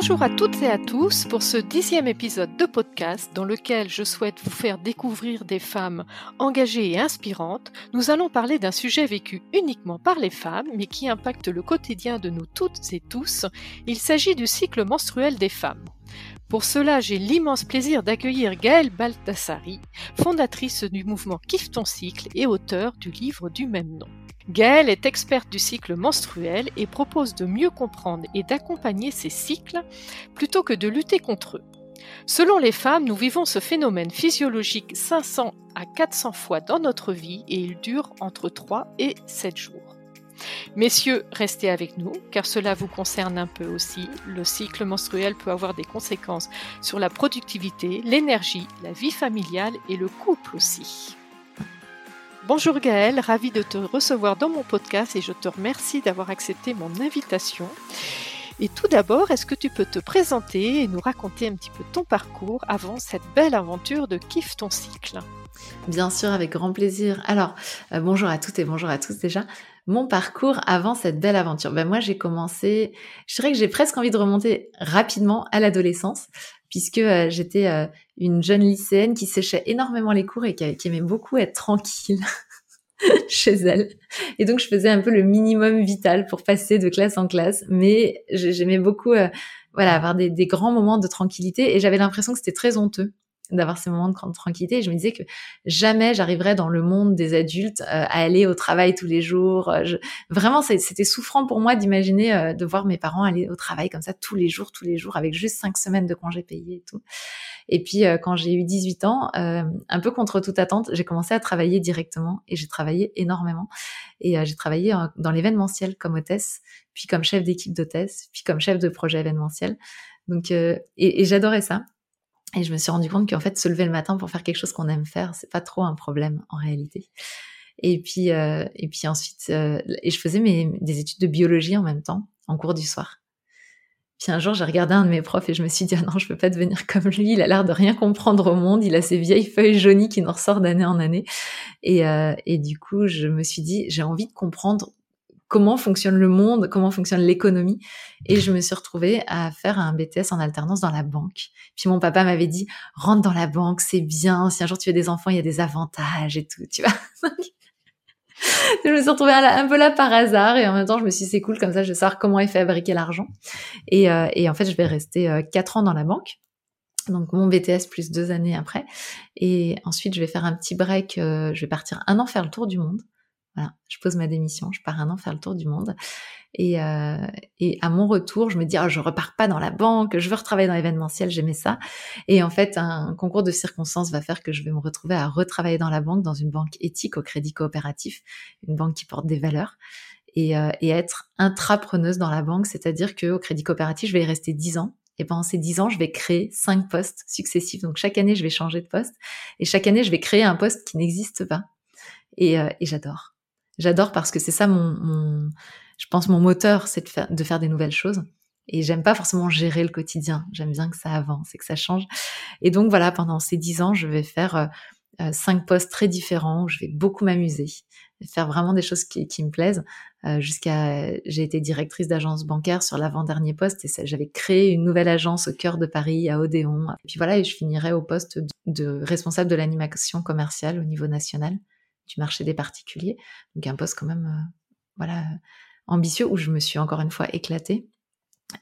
Bonjour à toutes et à tous pour ce dixième épisode de podcast dans lequel je souhaite vous faire découvrir des femmes engagées et inspirantes. Nous allons parler d'un sujet vécu uniquement par les femmes mais qui impacte le quotidien de nous toutes et tous. Il s'agit du cycle menstruel des femmes. Pour cela, j'ai l'immense plaisir d'accueillir Gaëlle Baltassari, fondatrice du mouvement Kiffe ton cycle et auteur du livre du même nom. Gaëlle est experte du cycle menstruel et propose de mieux comprendre et d'accompagner ces cycles plutôt que de lutter contre eux. Selon les femmes, nous vivons ce phénomène physiologique 500 à 400 fois dans notre vie et il dure entre 3 et 7 jours. Messieurs, restez avec nous, car cela vous concerne un peu aussi. Le cycle menstruel peut avoir des conséquences sur la productivité, l'énergie, la vie familiale et le couple aussi. Bonjour Gaëlle, ravi de te recevoir dans mon podcast et je te remercie d'avoir accepté mon invitation. Et tout d'abord, est-ce que tu peux te présenter et nous raconter un petit peu ton parcours avant cette belle aventure de Kiffe ton cycle? Bien sûr, avec grand plaisir. Alors, euh, bonjour à toutes et bonjour à tous déjà. Mon parcours avant cette belle aventure. Ben moi, j'ai commencé, je dirais que j'ai presque envie de remonter rapidement à l'adolescence, puisque euh, j'étais euh, une jeune lycéenne qui séchait énormément les cours et qui, aimait beaucoup être tranquille. chez elle. Et donc, je faisais un peu le minimum vital pour passer de classe en classe. Mais j'aimais beaucoup, euh, voilà, avoir des, grands moments de tranquillité. Et j'avais l'impression que c'était très honteux d'avoir ces moments de grande tranquillité. Et je me disais que jamais j'arriverais dans le monde des adultes euh, à aller au travail tous les jours. Euh. Vraiment, c'était souffrant pour moi d'imaginer euh, de voir mes parents aller au travail comme ça tous les jours, tous les jours, avec juste cinq semaines de congés payés et tout. Et puis, quand j'ai eu 18 ans, un peu contre toute attente, j'ai commencé à travailler directement et j'ai travaillé énormément. Et j'ai travaillé dans l'événementiel comme hôtesse, puis comme chef d'équipe d'hôtesse, puis comme chef de projet événementiel. Donc, et j'adorais ça. Et je me suis rendu compte qu'en fait, se lever le matin pour faire quelque chose qu'on aime faire, c'est pas trop un problème en réalité. Et puis, euh, et puis ensuite, euh, et je faisais mes, des études de biologie en même temps, en cours du soir. Puis un jour, j'ai regardé un de mes profs et je me suis dit, ah non, je peux pas devenir comme lui. Il a l'air de rien comprendre au monde. Il a ces vieilles feuilles jaunies qui nous ressortent d'année en année. Et, euh, et du coup, je me suis dit, j'ai envie de comprendre comment fonctionne le monde, comment fonctionne l'économie. Et je me suis retrouvée à faire un BTS en alternance dans la banque. Puis mon papa m'avait dit, rentre dans la banque, c'est bien. Si un jour tu as des enfants, il y a des avantages et tout, tu vois? je me suis retrouvée un peu là par hasard et en même temps je me suis dit c'est cool comme ça je vais savoir comment est fabriquer l'argent et, euh, et en fait je vais rester euh, quatre ans dans la banque donc mon BTS plus deux années après et ensuite je vais faire un petit break euh, je vais partir un an faire le tour du monde je pose ma démission, je pars un an faire le tour du monde. Et, euh, et à mon retour, je me dis, oh, je repars pas dans la banque, je veux retravailler dans l'événementiel, j'aimais ça. Et en fait, un concours de circonstances va faire que je vais me retrouver à retravailler dans la banque, dans une banque éthique au crédit coopératif, une banque qui porte des valeurs. Et, euh, et être intrapreneuse dans la banque, c'est-à-dire qu'au crédit coopératif, je vais y rester 10 ans. Et pendant ces 10 ans, je vais créer cinq postes successifs. Donc chaque année, je vais changer de poste. Et chaque année, je vais créer un poste qui n'existe pas. Et, euh, et j'adore. J'adore parce que c'est ça mon, je pense mon moteur, c'est de faire, de faire des nouvelles choses. Et j'aime pas forcément gérer le quotidien. J'aime bien que ça avance et que ça change. Et donc voilà, pendant ces dix ans, je vais faire euh, euh, cinq postes très différents. Où je vais beaucoup m'amuser, faire vraiment des choses qui, me plaisent. Euh, jusqu'à, j'ai été directrice d'agence bancaire sur l'avant-dernier poste et j'avais créé une nouvelle agence au cœur de Paris, à Odéon. Et puis voilà, et je finirai au poste de responsable de l'animation commerciale au niveau national du marché des particuliers. Donc un poste quand même, euh, voilà, ambitieux où je me suis encore une fois éclatée.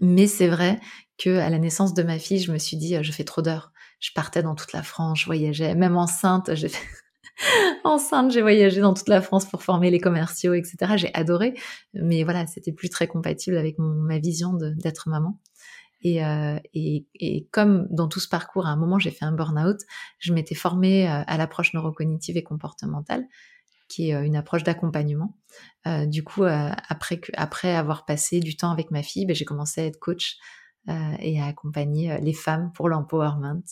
Mais c'est vrai que à la naissance de ma fille, je me suis dit, euh, je fais trop d'heures. Je partais dans toute la France, je voyageais, même enceinte, j'ai enceinte, j'ai voyagé dans toute la France pour former les commerciaux, etc. J'ai adoré, mais voilà, c'était plus très compatible avec ma vision d'être maman. Euh, et, et, comme dans tout ce parcours, à un moment, j'ai fait un burn-out, je m'étais formée euh, à l'approche neurocognitive et comportementale, qui est euh, une approche d'accompagnement. du coup, après, après avoir passé du temps avec ma fille, ben, j'ai commencé à être coach et à accompagner les femmes pour l'empowerment.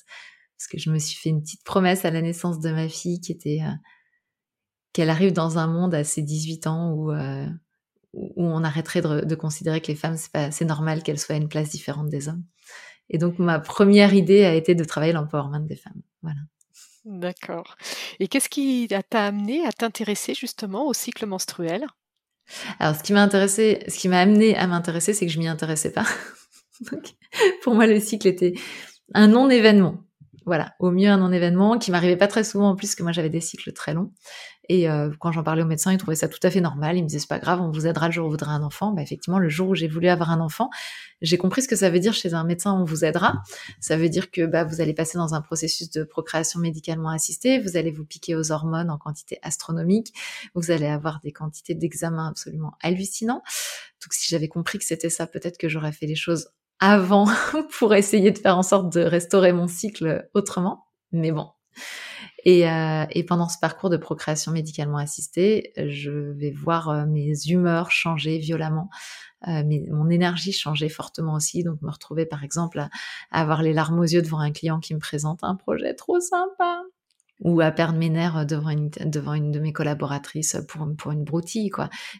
Parce que je me suis fait une petite promesse à la naissance de ma fille qui était qu'elle arrive dans un monde à ses 18 ans où où on arrêterait de, considérer que les femmes, c'est normal qu'elles soient à une place différente des hommes. Et donc, ma première idée a été de travailler l'empowerment des femmes. Voilà. D'accord. Et qu'est-ce qui t'a amené à t'intéresser justement au cycle menstruel? Alors, ce qui m'a intéressé, ce qui m'a amené à m'intéresser, c'est que je m'y intéressais pas. pour moi, le cycle était un non-événement. Voilà, au mieux un non-événement qui m'arrivait pas très souvent en plus que moi j'avais des cycles très longs. Et euh, quand j'en parlais au médecin, il trouvait ça tout à fait normal. Il me disait c'est pas grave, on vous aidera le jour où vous voudrez un enfant. Bah, effectivement, le jour où j'ai voulu avoir un enfant, j'ai compris ce que ça veut dire chez un médecin, on vous aidera. Ça veut dire que bah, vous allez passer dans un processus de procréation médicalement assistée, vous allez vous piquer aux hormones en quantité astronomique, vous allez avoir des quantités d'examens absolument hallucinants. Donc si j'avais compris que c'était ça, peut-être que j'aurais fait les choses avant pour essayer de faire en sorte de restaurer mon cycle autrement. Mais bon. Et, euh, et pendant ce parcours de procréation médicalement assistée, je vais voir euh, mes humeurs changer violemment, euh, mon énergie changer fortement aussi. Donc me retrouver par exemple à avoir les larmes aux yeux devant un client qui me présente un projet trop sympa ou à perdre mes nerfs devant une, de mes collaboratrices pour, une broutille.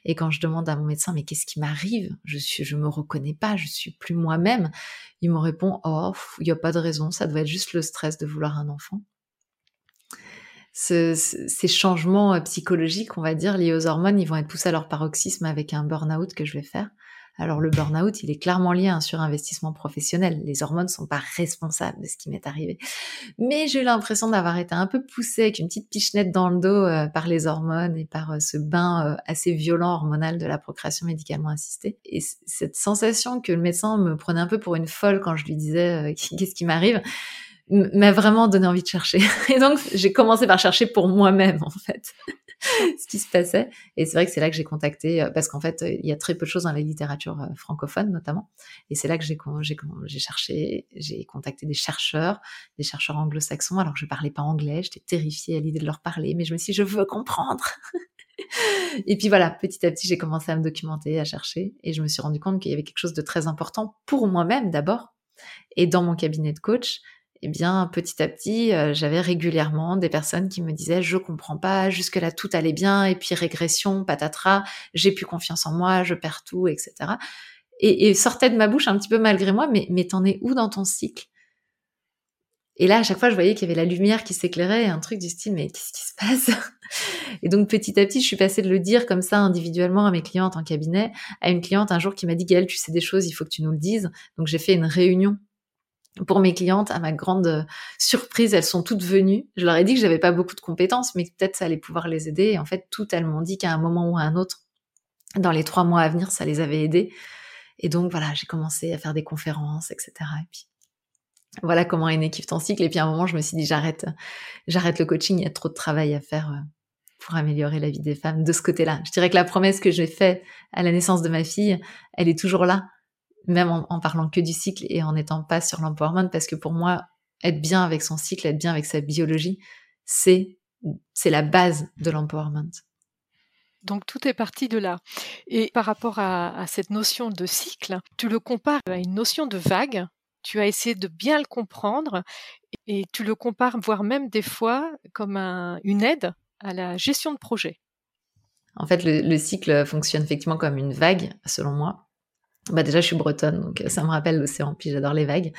Et quand je demande à mon médecin, mais qu'est-ce qui m'arrive? Je suis, me reconnais pas, je suis plus moi-même. Il me répond, oh, il n'y a pas de raison, ça doit être juste le stress de vouloir un enfant. Ce, ces changements euh, psychologiques, on va dire, liés aux hormones, ils vont être poussés à leur paroxysme avec un burn-out que je vais faire. Alors le burn-out, il est clairement lié à un surinvestissement professionnel. Les hormones sont pas responsables de ce qui m'est arrivé. Mais j'ai eu l'impression d'avoir été un peu poussée avec une petite pichenette dans le dos euh, par les hormones et par euh, ce bain assez violent hormonal de la procréation médicalement assistée. Et cette sensation que le médecin me prenait un peu pour une folle quand je lui disais qu'est-ce qui m'arrive, m'a vraiment donné envie de chercher. Et donc, j'ai commencé par chercher pour moi-même, en fait. ce qui se passait. Et c'est vrai que c'est là que j'ai contacté, euh, parce qu'en fait, il y a très peu de choses dans la littérature euh, francophone notamment. Et c'est là que j'ai, j'ai, cherché, j'ai contacté des chercheurs, des chercheurs anglo-saxons. Alors je parlais pas anglais, j'étais terrifiée à l'idée de leur parler, mais je me suis dit, je veux comprendre. et puis voilà, petit à petit, j'ai commencé à me documenter, à chercher, et je me suis rendu compte qu'il y avait quelque chose de très important pour moi-même d'abord, et dans mon cabinet de coach, eh bien, petit à petit, euh, j'avais régulièrement des personnes qui me disaient je comprends pas, jusque-là tout allait bien, et puis régression, patatras, j'ai plus confiance en moi, je perds tout, etc. Et, et sortait de ma bouche un petit peu malgré moi, mais, mais t'en es où dans ton cycle? Et là, à chaque fois, je voyais qu'il y avait la lumière qui s'éclairait, un truc du style mais qu'est-ce qui se passe? Et donc petit à petit, je suis passée de le dire comme ça individuellement à mes clientes en cabinet, à une cliente un jour qui m'a dit Gaëlle, tu sais des choses, il faut que tu nous le dises. Donc j'ai fait une réunion pour mes clientes, à ma grande euh, surprise, elles sont toutes venues. Je leur ai dit que j'avais pas beaucoup de compétences, mais peut-être ça allait pouvoir les aider. Et en fait, toutes elles m'ont dit qu'à un moment ou à un autre, dans les trois mois à venir, ça les avait aidées. Et donc voilà, j'ai commencé à faire des conférences, etc. Et puis voilà comment est équipe ton cycle. Et puis à un moment, je me suis dit j'arrête, j'arrête le coaching. Il y a trop de travail à faire euh, pour améliorer la vie des femmes de ce côté-là. Je dirais que la promesse que j'ai faite à la naissance de ma fille, elle est toujours là même en, parlant que du cycle et en n'étant pas sur l'empowerment, parce que pour moi, être bien avec son cycle, être bien avec sa biologie, c'est c'est la base de l'empowerment. Donc tout est parti de là. Et par rapport à, cette notion de cycle, tu le compares à une notion de vague. Tu as essayé de bien le comprendre et tu le compares, voire même des fois, comme une aide à la gestion de projet. En fait, le, cycle fonctionne effectivement comme une vague, selon moi. Bah déjà, je suis bretonne, donc euh, ça me rappelle l'océan, puis j'adore les vagues.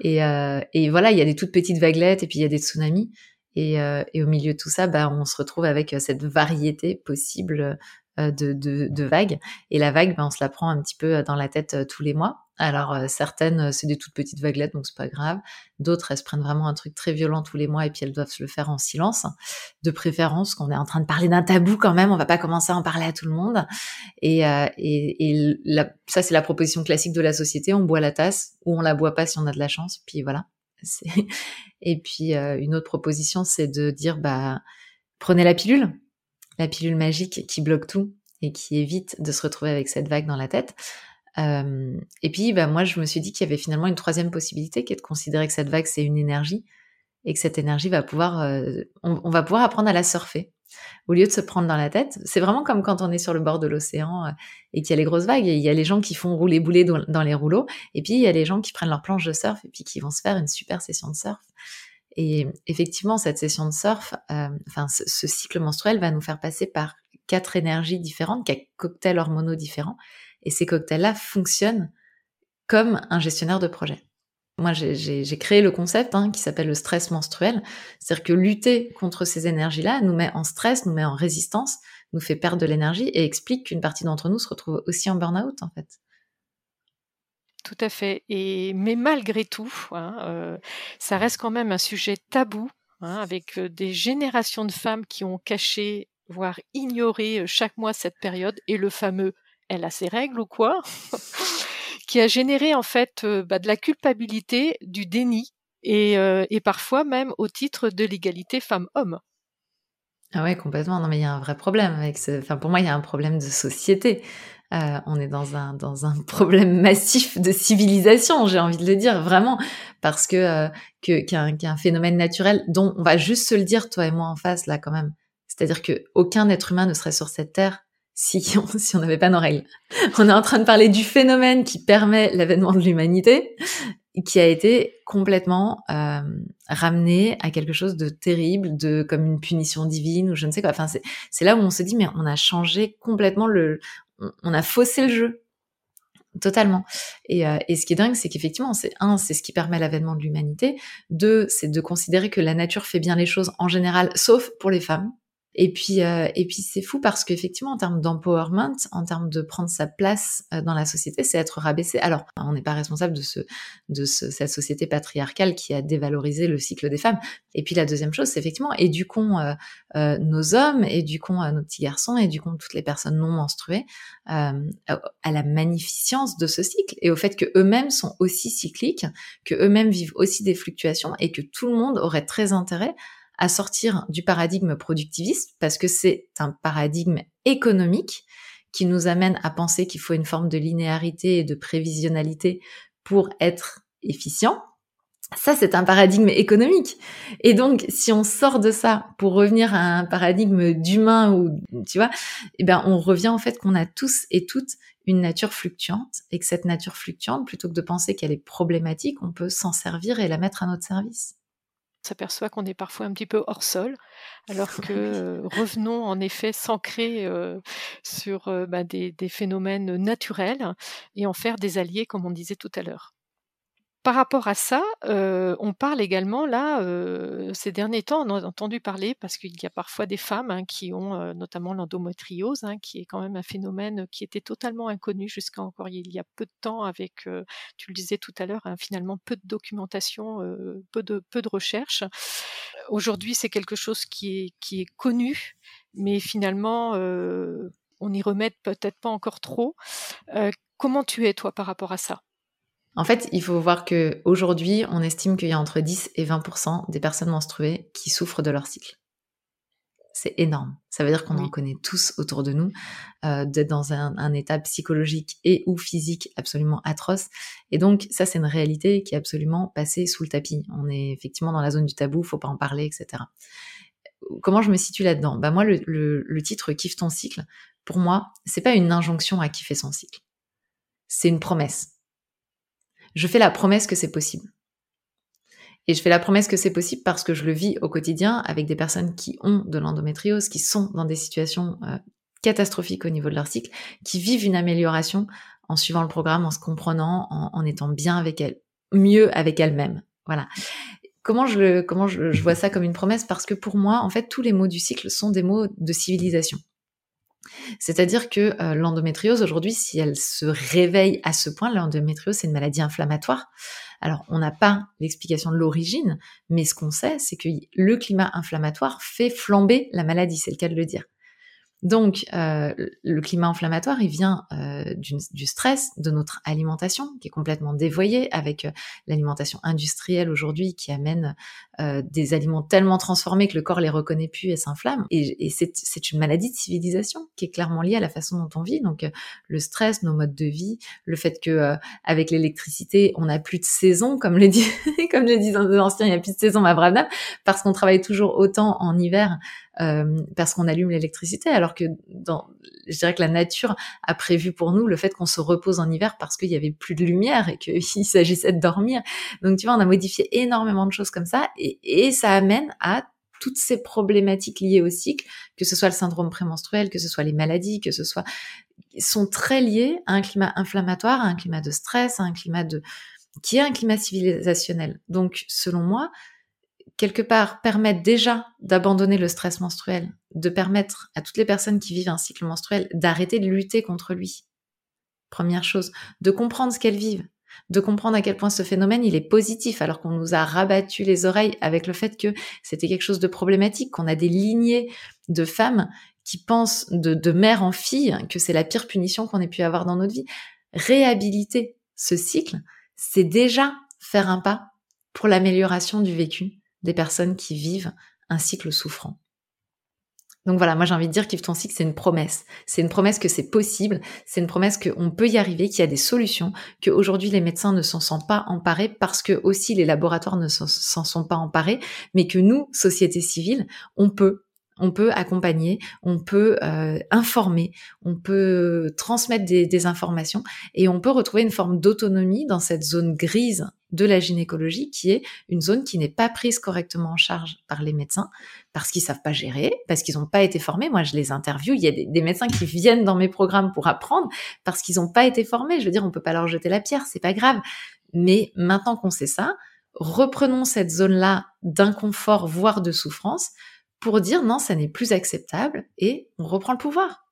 Et, euh, et voilà, il y a des toutes petites vaguelettes, et puis il y a des tsunamis. Et, euh, et, au milieu de tout ça, bah, on se retrouve avec cette variété possible de, de, de, vagues. Et la vague, bah, on se la prend un petit peu dans la tête tous les mois. Alors euh, certaines, euh, c'est des toutes petites vaguelettes, donc c'est pas grave. D'autres, elles se prennent vraiment un truc très violent tous les mois et puis elles doivent se le faire en silence. De préférence, qu'on est en train de parler d'un tabou quand même, on va pas commencer à en parler à tout le monde. Et, euh, et, ça, c'est la proposition classique de la société. On boit la tasse ou on la boit pas si on a de la chance. Puis voilà. Et puis une autre proposition, c'est de dire bah prenez la pilule, la pilule magique qui bloque tout et qui évite de se retrouver avec cette vague dans la tête. Et puis, bah, moi, je me suis dit qu'il y avait finalement une troisième possibilité, qui est de considérer que cette vague, c'est une énergie, et que cette énergie va pouvoir, on, va pouvoir apprendre à la surfer. Au lieu de se prendre dans la tête, c'est vraiment comme quand on est sur le bord de l'océan et qu'il y a les grosses vagues, et il y a les gens qui font rouler bouler dans, les rouleaux, et puis il y a les gens qui prennent leur planche de surf et puis qui vont se faire une super session de surf. Et effectivement, cette session de surf, enfin, ce, cycle menstruel va nous faire passer par quatre énergies différentes, quatre cocktails hormonaux différents, et ces cocktails-là fonctionnent comme un gestionnaire de projet. Moi, j'ai créé le concept hein, qui s'appelle le stress menstruel. C'est-à-dire que lutter contre ces énergies-là nous met en stress, nous met en résistance, nous fait perdre de l'énergie et explique qu'une partie d'entre nous se retrouve aussi en burn-out, en fait. Tout à fait. Et mais malgré tout, hein, euh, ça reste quand même un sujet tabou, hein, avec euh, des générations de femmes qui ont caché, voire ignoré euh, chaque mois cette période, et le fameux "elle a ses règles ou quoi", qui a généré en fait bah, de la culpabilité, du déni, et, et parfois même au titre de l'égalité femmes-hommes. Ah ouais, complètement. Non, mais il y a un vrai problème avec ce. Enfin, pour moi, il y a un problème de société. Euh, on est dans un dans un problème massif de civilisation, j'ai envie de le dire vraiment, parce que euh, que qu'un un phénomène naturel dont on va juste se le dire toi et moi en face là quand même. C'est-à-dire que aucun être humain ne serait sur cette terre si on si on n'avait pas nos règles. On est en train de parler du phénomène qui permet l'avènement de l'humanité, qui a été complètement euh, ramené à quelque chose de terrible, de comme une punition divine ou je ne sais quoi. Enfin, c'est là où on se dit mais on a changé complètement le, on a faussé le jeu totalement. Et, euh, et, ce qui est dingue, c'est qu'effectivement, c'est un, c'est ce qui permet l'avènement de l'humanité. Deux, c'est de considérer que la nature fait bien les choses en général, sauf pour les femmes. Et puis, euh, et puis c'est fou parce qu'effectivement, en termes d'empowerment, en termes de prendre sa place euh, dans la société, c'est être rabaissé. Alors, on n'est pas responsable de ce, de ce, cette société patriarcale qui a dévalorisé le cycle des femmes. Et puis la deuxième chose, c'est effectivement éduquons euh, euh, nos hommes, éduquons nos petits garçons, éduquons toutes les personnes non menstruées à la magnificence de ce cycle et au fait que eux-mêmes sont aussi cycliques, que eux-mêmes vivent aussi des fluctuations et que tout le monde aurait très intérêt à sortir du paradigme productiviste parce que c'est un paradigme économique qui nous amène à penser qu'il faut une forme de linéarité et de prévisionnalité pour être efficient. Ça, c'est un paradigme économique. Et donc, si on sort de ça pour revenir à un paradigme d'humain ou, tu vois, eh ben, on revient en fait qu'on a tous et toutes une nature fluctuante et que cette nature fluctuante, plutôt que de penser qu'elle est problématique, on peut s'en servir et la mettre à notre service s'aperçoit qu'on est parfois un petit peu hors sol, alors que euh, revenons en effet s'ancrer euh, sur euh, bah, des, phénomènes naturels et en faire des alliés, comme on disait tout à l'heure. Par rapport à ça, on parle également là, ces derniers temps, on a entendu parler parce qu'il y a parfois des femmes hein, qui ont notamment l'endométriose, hein, qui est quand même un phénomène qui était totalement inconnu jusqu'à encore il y a peu de temps avec, tu le disais tout à l'heure, hein, finalement peu de documentation, peu de recherches. Aujourd'hui, c'est quelque chose qui est qui est connu, mais finalement, on n'y remet peut-être pas encore trop. comment tu es toi par rapport à ça? En fait, il faut voir que aujourd'hui, on estime qu'il y a entre 10 et 20% des personnes menstruées qui souffrent de leur cycle. C'est énorme. Ça veut dire qu'on en connaît tous autour de nous, euh, d'être dans un, état psychologique et ou physique absolument atroce. Et donc, ça, c'est une réalité qui est absolument passée sous le tapis. On est effectivement dans la zone du tabou, faut pas en parler, etc. Comment je me situe là-dedans? Bah moi, le, le titre "Kiffe ton cycle", pour moi, c'est pas une injonction à kiffer son cycle. C'est une promesse je fais la promesse que c'est possible. Et je fais la promesse que c'est possible parce que je le vis au quotidien avec des personnes qui ont de l'endométriose, qui sont dans des situations euh, catastrophiques au niveau de leur cycle, qui vivent une amélioration en suivant le programme, en se comprenant, en, étant bien avec elles, mieux avec elles-mêmes. Voilà. Comment je, comment je, je vois ça comme une promesse? Parce que pour moi, en fait, tous les mots du cycle sont des mots de civilisation. C'est-à-dire que euh, l'endométriose aujourd'hui, si elle se réveille à ce point, l'endométriose c'est une maladie inflammatoire. Alors on n'a pas l'explication de l'origine, mais ce qu'on sait, c'est que le climat inflammatoire fait flamber la maladie, c'est le cas de le dire. Donc, euh, le climat inflammatoire, il vient euh, du, stress, de notre alimentation, qui est complètement dévoyée, avec euh, l'alimentation industrielle aujourd'hui qui amène des aliments tellement transformés que le corps les reconnaît plus et s'inflamme. Et, c'est une maladie de civilisation qui est clairement liée à la façon dont on vit. Donc, le stress, nos modes de vie, le fait que avec l'électricité, on n'a plus de saison, comme le dit, comme le disent les anciens, il n'y a plus de saison, ma brave dame, parce qu'on travaille toujours autant en hiver euh, parce qu'on allume l'électricité, alors que dans, je dirais que la nature a prévu pour nous le fait qu'on se repose en hiver parce qu'il y avait plus de lumière et qu'il s'agissait de dormir. Donc tu vois, on a modifié énormément de choses comme ça et, et ça amène à toutes ces problématiques liées au cycle, que ce soit le syndrome prémenstruel, que ce soit les maladies, que ce soit sont très liées à un climat inflammatoire, à un climat de stress, à un climat de qui est un climat civilisationnel. Donc selon moi, quelque part, permettre déjà d'abandonner le stress menstruel, de permettre à toutes les personnes qui vivent un cycle menstruel d'arrêter de lutter contre lui. Première chose, de comprendre ce qu'elles vivent, de comprendre à quel point ce phénomène il est positif alors qu'on nous a rabattu les oreilles avec le fait que c'était quelque chose de problématique, qu'on a des lignées de femmes qui pensent de, de mère en fille que c'est la pire punition qu'on ait pu avoir dans notre vie. Réhabiliter ce cycle, c'est déjà faire un pas pour l'amélioration du vécu des personnes qui vivent un cycle souffrant. Donc voilà, moi j'ai envie de dire Kiffe ton cycle, c'est une promesse. C'est une promesse que c'est possible, c'est une promesse qu'on peut y arriver, qu'il y a des solutions, qu'aujourd'hui les médecins ne s'en sont pas emparés parce que aussi les laboratoires ne s'en sont pas emparés, mais que nous, société civile, on peut on peut accompagner, on peut euh, informer, on peut transmettre des, informations et on peut retrouver une forme d'autonomie dans cette zone grise de la gynécologie qui est une zone qui n'est pas prise correctement en charge par les médecins parce qu'ils savent pas gérer, parce qu'ils n'ont pas été formés. Moi, je les interviewe. Il y a des, des médecins qui viennent dans mes programmes pour apprendre parce qu'ils n'ont pas été formés. Je veux dire, on peut pas leur jeter la pierre, c'est pas grave. Mais maintenant qu'on sait ça, reprenons cette zone-là d'inconfort, voire de souffrance, pour dire non, ça n'est plus acceptable et on reprend le pouvoir.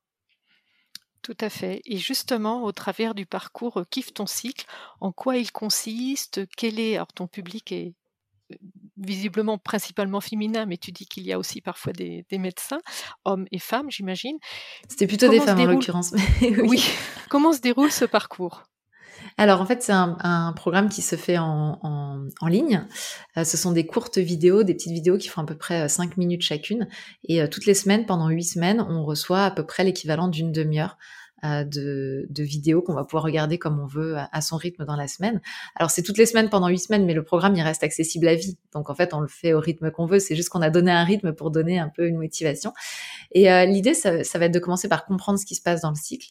Tout à fait. Et justement, au travers du parcours euh, Kiffe ton cycle, en quoi il consiste? Quel est. Alors, ton public est euh, visiblement principalement féminin, mais tu dis qu'il y a aussi parfois des, médecins, hommes et femmes, j'imagine. C'était plutôt des femmes en l'occurrence. oui. Comment se déroule ce parcours? Alors en fait, c'est un, programme qui se fait en, en, ligne. Euh, ce sont des courtes vidéos, des petites vidéos qui font à peu près 5 minutes chacune. Et toutes les semaines, pendant 8 semaines, on reçoit à peu près l'équivalent d'une demi-heure euh, de, de, vidéos qu'on va pouvoir regarder comme on veut à, son rythme dans la semaine. Alors c'est toutes les semaines pendant huit semaines, mais le programme il reste accessible à vie. Donc en fait on le fait au rythme qu'on veut. C'est juste qu'on a donné un rythme pour donner un peu une motivation. Et euh, l'idée ça, ça va être de commencer par comprendre ce qui se passe dans le cycle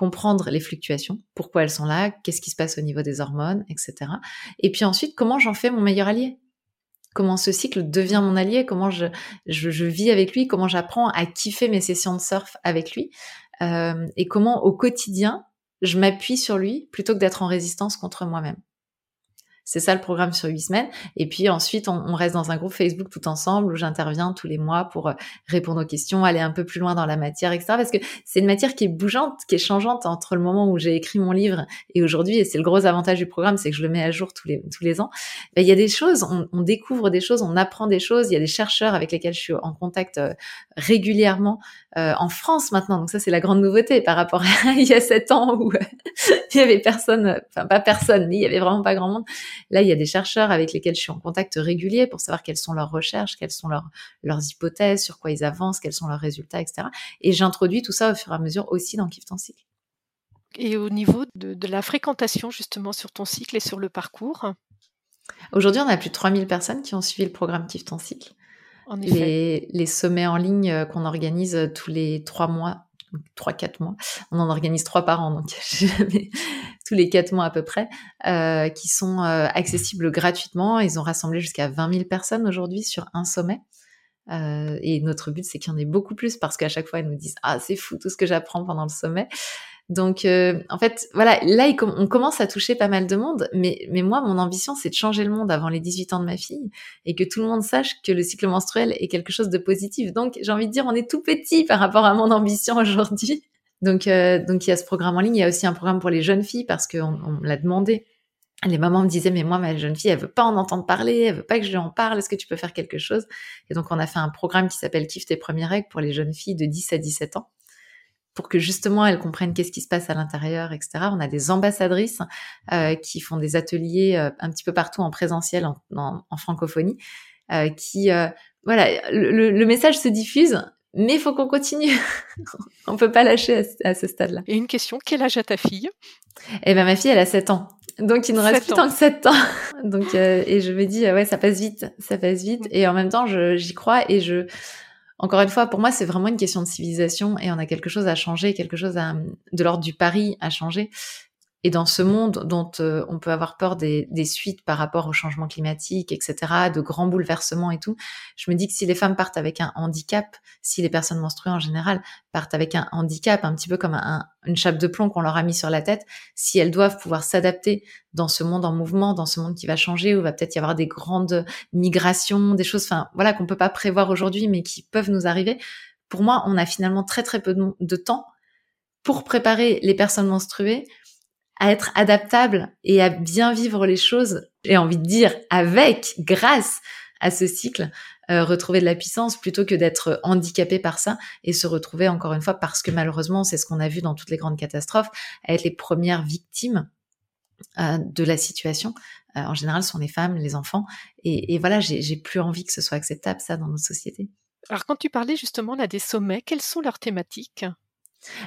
comprendre les fluctuations, pourquoi elles sont là, qu'est-ce qui se passe au niveau des hormones, etc. Et puis ensuite, comment j'en fais mon meilleur allié? Comment ce cycle devient mon allié? Comment je, vis avec lui? Comment j'apprends à kiffer mes sessions de surf avec lui? Euh, et comment au quotidien je m'appuie sur lui plutôt que d'être en résistance contre moi-même? C'est ça le programme sur huit semaines. Et puis ensuite, on, reste dans un groupe Facebook tout ensemble où j'interviens tous les mois pour euh, répondre aux questions, aller un peu plus loin dans la matière, etc. Parce que c'est une matière qui est bougeante, qui est changeante entre le moment où j'ai écrit mon livre et aujourd'hui. Et c'est le gros avantage du programme, c'est que je le mets à jour tous les, tous les ans. Ben, il y a des choses, on, on, découvre des choses, on apprend des choses. Il y a des chercheurs avec lesquels je suis en contact euh, régulièrement euh, en France maintenant. Donc ça, c'est la grande nouveauté par rapport à il y a sept ans où il y avait personne, enfin pas personne, mais il y avait vraiment pas grand monde. Là, il y a des chercheurs avec lesquels je suis en contact régulier pour savoir quelles sont leurs recherches, quelles sont leurs, leurs hypothèses, sur quoi ils avancent, quels sont leurs résultats, etc. Et j'introduis tout ça au fur et à mesure aussi dans Kif ton cycle. Et au niveau de, la fréquentation justement sur ton cycle et sur le parcours? Aujourd'hui, on a plus de 3000 personnes qui ont suivi le programme Kif ton cycle. En effet. Les, les sommets en ligne euh, qu'on organise euh, tous les trois mois, trois quatre mois. On en organise trois par an, donc tous les quatre mois à peu près, euh, qui sont euh, accessibles gratuitement. Ils ont rassemblé jusqu'à 20 000 personnes aujourd'hui sur un sommet. Euh, et notre but, c'est qu'il y en ait beaucoup plus parce qu'à chaque fois, ils nous disent ah c'est fou tout ce que j'apprends pendant le sommet. Donc, euh, en fait, voilà, là, on commence à toucher pas mal de monde, mais, mais moi, mon ambition, c'est de changer le monde avant les 18 ans de ma fille et que tout le monde sache que le cycle menstruel est quelque chose de positif. Donc, j'ai envie de dire, on est tout petit par rapport à mon ambition aujourd'hui. Donc, euh, donc, il y a ce programme en ligne. Il y a aussi un programme pour les jeunes filles parce qu'on on l'a demandé. Les mamans me disaient, mais moi, ma jeune fille, elle veut pas en entendre parler, elle veut pas que je lui en parle, est-ce que tu peux faire quelque chose? Et donc, on a fait un programme qui s'appelle Kiffe tes premières règles pour les jeunes filles de 10 à 17 ans pour que justement elles comprennent qu'est-ce qui se passe à l'intérieur, etc. On a des ambassadrices euh, qui font des ateliers euh, un petit peu partout en présentiel, en, en, francophonie, euh, qui, euh, voilà, le, le, message se diffuse, mais il faut qu'on continue. On peut pas lâcher à, ce stade-là. Et une question, quel âge a ta fille? Eh ben ma fille, elle a 7 ans. Donc il nous reste plus tant que 7 ans. Donc et je me dis ouais, ça passe vite, ça passe vite et en même temps j'y crois et je encore une fois, pour moi, c'est vraiment une question de civilisation et on a quelque chose à changer, quelque chose à, de l'ordre du pari à changer. Et dans ce monde dont euh, on peut avoir peur des, des, suites par rapport au changement climatique, etc., de grands bouleversements et tout, je me dis que si les femmes partent avec un handicap, si les personnes menstruées en général partent avec un handicap, un petit peu comme un, une chape de plomb qu'on leur a mis sur la tête, si elles doivent pouvoir s'adapter dans ce monde en mouvement, dans ce monde qui va changer, où va peut-être y avoir des grandes migrations, des choses, enfin voilà, qu'on peut pas prévoir aujourd'hui, mais qui peuvent nous arriver. Pour moi, on a finalement très très peu de, de temps pour préparer les personnes menstruées à être adaptable et à bien vivre les choses. J'ai envie de dire avec, grâce à ce cycle, euh, retrouver de la puissance plutôt que d'être handicapé par ça et se retrouver encore une fois parce que malheureusement c'est ce qu'on a vu dans toutes les grandes catastrophes, à être les premières victimes euh, de la situation. Euh, en général, ce sont les femmes, les enfants. Et, voilà, j'ai plus envie que ce soit acceptable ça dans notre société. Alors quand tu parlais justement des sommets, quelles sont leurs thématiques?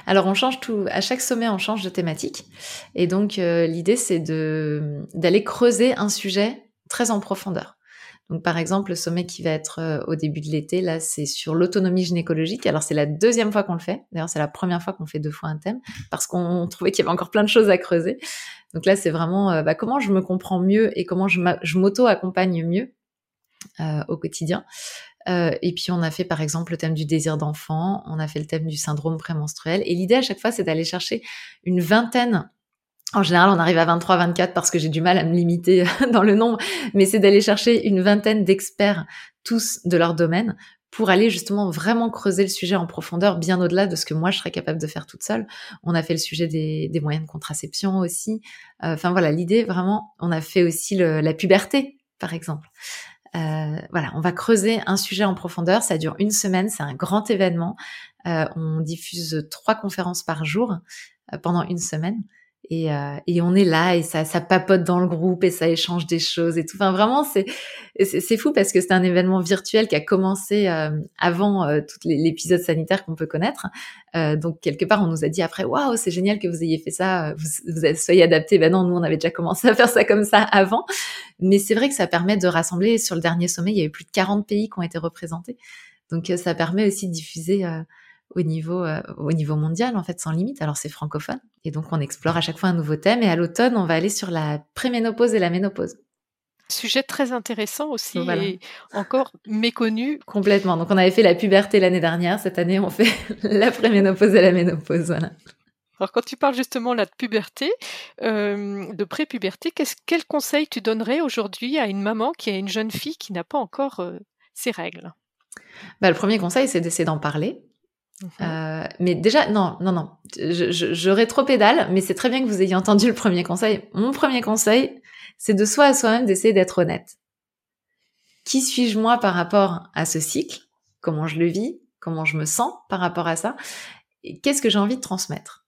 Alors on change tout, à chaque sommet on change de thématique et donc euh, l'idée c'est de d'aller creuser un sujet très en profondeur. Donc par exemple le sommet qui va être euh, au début de l'été là c'est sur l'autonomie gynécologique. Alors c'est la deuxième fois qu'on le fait. D'ailleurs c'est la première fois qu'on fait deux fois un thème parce qu'on trouvait qu'il y avait encore plein de choses à creuser. Donc là c'est vraiment euh, bah, comment je me comprends mieux et comment je m'auto accompagne mieux au quotidien. Euh, et puis on a fait par exemple le thème du désir d'enfant, on a fait le thème du syndrome prémenstruel. Et l'idée à chaque fois, c'est d'aller chercher une vingtaine. En général, on arrive à 23, 24 parce que j'ai du mal à me limiter dans le nombre, mais c'est d'aller chercher une vingtaine d'experts, tous de leur domaine, pour aller justement vraiment creuser le sujet en profondeur, bien au-delà de ce que moi je serais capable de faire toute seule. On a fait le sujet des, moyens de contraception aussi. Euh, enfin voilà, l'idée vraiment, on a fait aussi la puberté, par exemple. Euh, voilà, on va creuser un sujet en profondeur. Ça dure une semaine, c'est un grand événement. Euh, on diffuse trois conférences par jour euh, pendant une semaine. Et, euh, et, on est là et ça, ça papote dans le groupe et ça échange des choses et tout. Enfin, vraiment, c'est c'est fou parce que c'est un événement virtuel qui a commencé euh, avant euh, tout l'épisode sanitaire qu'on peut connaître. Euh, donc quelque part, on nous a dit après, waouh, c'est génial que vous ayez fait ça, vous, vous soyez adapté. Ben non, nous on avait déjà commencé à faire ça comme ça avant. Mais c'est vrai que ça permet de rassembler. Sur le dernier sommet, il y avait plus de 40 pays qui ont été représentés. Donc ça permet aussi de diffuser au niveau, euh, au niveau mondial, en fait, sans limite. Alors, c'est francophone. Et donc, on explore à chaque fois un nouveau thème. Et à l'automne, on va aller sur la préménopause et la ménopause. Sujet très intéressant aussi et encore méconnu. Complètement. Donc, on avait fait la puberté l'année dernière. Cette année, on fait la préménopause et la ménopause. Voilà. Alors, quand tu parles justement là de puberté, euh, de pré-puberté, quel conseil tu donnerais aujourd'hui à une maman qui a une jeune fille qui n'a pas encore euh, ses règles? Bah, Le premier conseil, c'est d'essayer d'en parler. Euh, mais déjà, non, non, non. Je, je, trop pédale, mais c'est très bien que vous ayez entendu le premier conseil. Mon premier conseil, c'est de soi à soi-même d'essayer d'être honnête. Qui suis-je moi par rapport à ce cycle? Comment je le vis? Comment je me sens par rapport à ça? Qu'est-ce que j'ai envie de transmettre?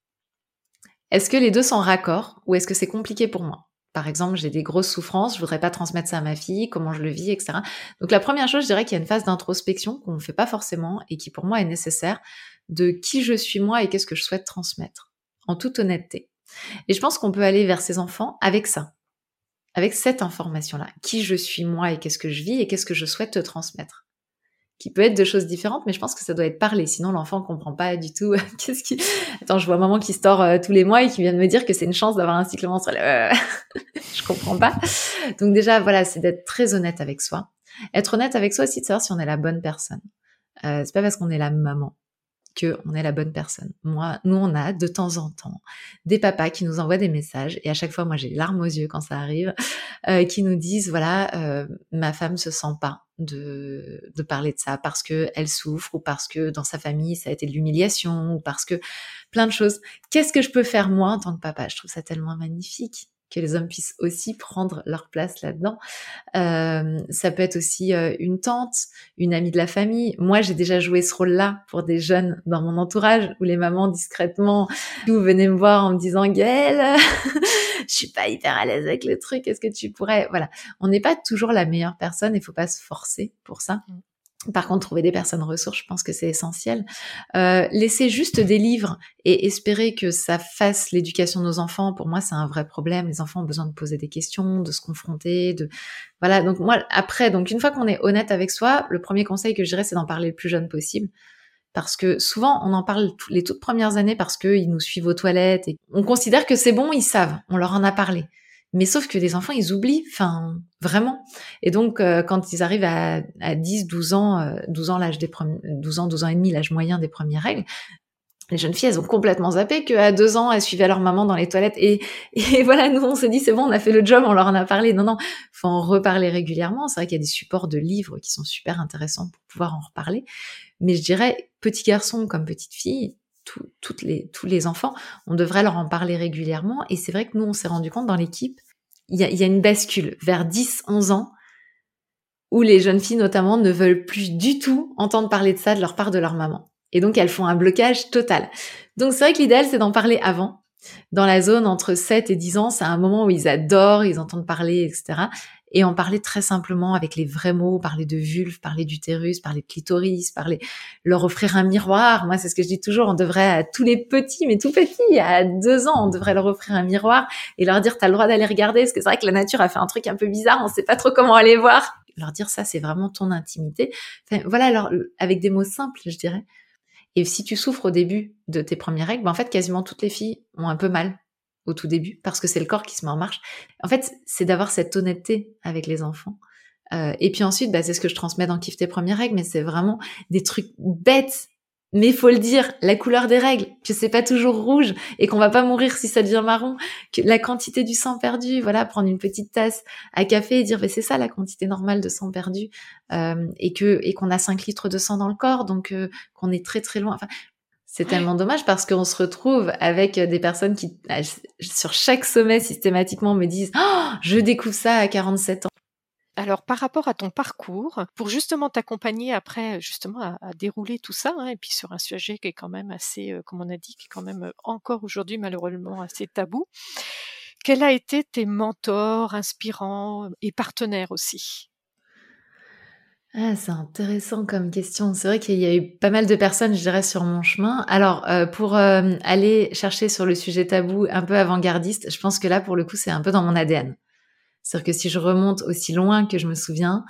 Est-ce que les deux sont raccords ou est-ce que c'est compliqué pour moi? Par exemple, j'ai des grosses souffrances, je voudrais pas transmettre ça à ma fille, comment je le vis, etc. Donc la première chose, je dirais qu'il y a une phase d'introspection qu'on ne fait pas forcément et qui pour moi est nécessaire de qui je suis moi et qu'est-ce que je souhaite transmettre, en toute honnêteté. Et je pense qu'on peut aller vers ses enfants avec ça, avec cette information-là, qui je suis moi et qu'est-ce que je vis et qu'est-ce que je souhaite te transmettre qui peut être de choses différentes, mais je pense que ça doit être parlé. Sinon, l'enfant comprend pas du tout. Qu'est-ce qui Attends, je vois maman qui se tord euh, tous les mois et qui vient de me dire que c'est une chance d'avoir un cycle menstruel. Euh, je comprends pas. Donc déjà, voilà, c'est d'être très honnête avec soi. Être honnête avec soi aussi de savoir si on est la bonne personne. Euh, c'est pas parce qu'on est la maman que on est la bonne personne. Moi, nous, on a de temps en temps des papas qui nous envoient des messages et à chaque fois, moi, j'ai larmes aux yeux quand ça arrive, euh, qui nous disent voilà, euh, ma femme se sent pas de, de parler de ça parce que elle souffre ou parce que dans sa famille ça a été de l'humiliation ou parce que plein de choses. Qu'est-ce que je peux faire moi en tant que papa? Je trouve ça tellement magnifique que les hommes puissent aussi prendre leur place là-dedans. Euh, ça peut être aussi euh, une tante, une amie de la famille. Moi, j'ai déjà joué ce rôle-là pour des jeunes dans mon entourage où les mamans discrètement vous venez me voir en me disant Gaëlle, je suis pas hyper à l'aise avec le truc. Est-ce que tu pourrais? Voilà, on n'est pas toujours la meilleure personne. Il faut pas se forcer pour ça. Par contre, trouver des personnes ressources, je pense que c'est essentiel. Euh, laisser juste des livres et espérer que ça fasse l'éducation de nos enfants, pour moi, c'est un vrai problème. Les enfants ont besoin de poser des questions, de se confronter, de voilà. Donc moi, après, donc une fois qu'on est honnête avec soi, le premier conseil que je dirais, c'est d'en parler le plus jeune possible. Parce que souvent, on en parle les toutes premières années parce qu'ils nous suivent aux toilettes et on considère que c'est bon, ils savent, on leur en a parlé. Mais sauf que les enfants, ils oublient, enfin, vraiment. Et donc, euh, quand ils arrivent à, à 10, 12 ans, euh, 12 ans, l'âge des premiers, 12 ans, 12 ans et demi, l'âge moyen des premières règles, les jeunes filles, elles ont complètement zappé qu'à deux ans, elles suivaient leur maman dans les toilettes. Et, et voilà, nous, on s'est dit, c'est bon, on a fait le job, on leur en a parlé. Non, non, faut en reparler régulièrement. C'est vrai qu'il y a des supports de livres qui sont super intéressants pour pouvoir en reparler. Mais je dirais, petit garçon comme petite fille, toutes les, tous les enfants, on devrait leur en parler régulièrement. Et c'est vrai que nous, on s'est rendu compte dans l'équipe, il y a, y a une bascule vers 10, 11 ans, où les jeunes filles notamment ne veulent plus du tout entendre parler de ça de leur part de leur maman. Et donc elles font un blocage total. Donc c'est vrai que l'idéal c'est d'en parler avant. Dans la zone entre 7 et 10 ans, c'est un moment où ils adorent, ils entendent parler, etc et en parler très simplement avec les vrais mots, parler de vulve, parler d'utérus, parler de clitoris, parler, leur offrir un miroir. Moi, c'est ce que je dis toujours, on devrait à tous les petits, mais tout petits, à deux ans, on devrait leur offrir un miroir et leur dire, t'as le droit d'aller regarder, parce que c'est vrai que la nature a fait un truc un peu bizarre, on sait pas trop comment aller voir. Leur dire ça, c'est vraiment ton intimité. Voilà, alors, avec des mots simples, je dirais. Et si tu souffres au début de tes premières règles, ben en fait, quasiment toutes les filles ont un peu mal au tout début, parce que c'est le corps qui se met en marche. En fait, c'est d'avoir cette honnêteté avec les enfants. Euh, et puis ensuite, bah, c'est ce que je transmets dans Kiff tes premières règles, mais c'est vraiment des trucs bêtes. Mais faut le dire, la couleur des règles, que c'est pas toujours rouge et qu'on va pas mourir si ça devient marron, que la quantité du sang perdu, voilà, prendre une petite tasse à café et dire, bah, c'est ça la quantité normale de sang perdu, euh, et que et qu'on a 5 litres de sang dans le corps, donc euh, qu'on est très très loin. Enfin, c'est tellement dommage parce qu'on se retrouve avec des personnes qui, euh, sur chaque sommet, systématiquement me disent oh, Je découvre ça à 47 ans. Alors, par rapport à ton parcours, pour justement t'accompagner après, justement, à, dérouler tout ça, hein, et puis sur un sujet qui est quand même assez, euh, comme on a dit, qui est quand même euh, encore aujourd'hui malheureusement assez tabou, quels a été tes mentors inspirants et partenaires aussi? Ah, c'est intéressant comme question. C'est vrai qu'il y a eu pas mal de personnes, je dirais, sur mon chemin. Alors, euh, pour euh, aller chercher sur le sujet tabou un peu avant-gardiste, je pense que là, pour le coup, c'est un peu dans mon ADN. C'est-à-dire que si je remonte aussi loin que je me souviens,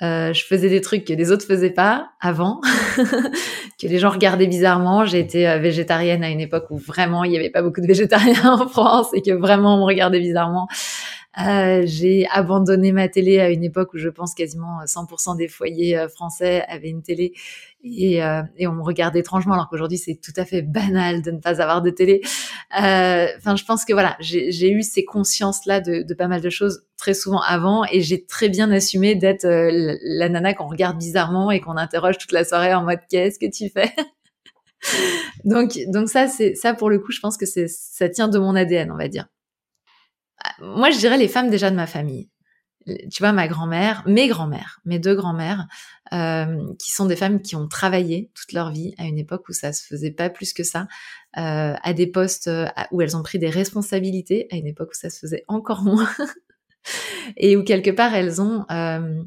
euh, je faisais des trucs que les autres faisaient pas avant, que les gens regardaient bizarrement. J'ai été végétarienne à une époque où vraiment il n'y avait pas beaucoup de végétariens en France et que vraiment on me regardait bizarrement. Euh, j'ai abandonné ma télé à une époque où je pense quasiment 100% des foyers euh, français avaient une télé et, euh, on me regardait étrangement alors qu'aujourd'hui c'est tout à fait banal de ne pas avoir de télé. Enfin, je pense que voilà, j'ai eu ces consciences-là de, pas mal de choses très souvent avant et j'ai très bien assumé d'être la, nana qu'on regarde bizarrement et qu'on interroge toute la soirée en mode qu'est-ce que tu fais? Donc, donc ça, c'est ça pour le coup, je pense que ça tient de mon ADN, on va dire moi, je dirais les femmes déjà de ma famille. Tu vois, ma grand-mère, mes grand-mères, mes deux grand-mères, euh, qui sont des femmes qui ont travaillé toute leur vie à une époque où ça se faisait pas plus que ça, euh, à des postes euh, où elles ont pris des responsabilités, à une époque où ça se faisait encore moins, et où quelque part elles ont, euh,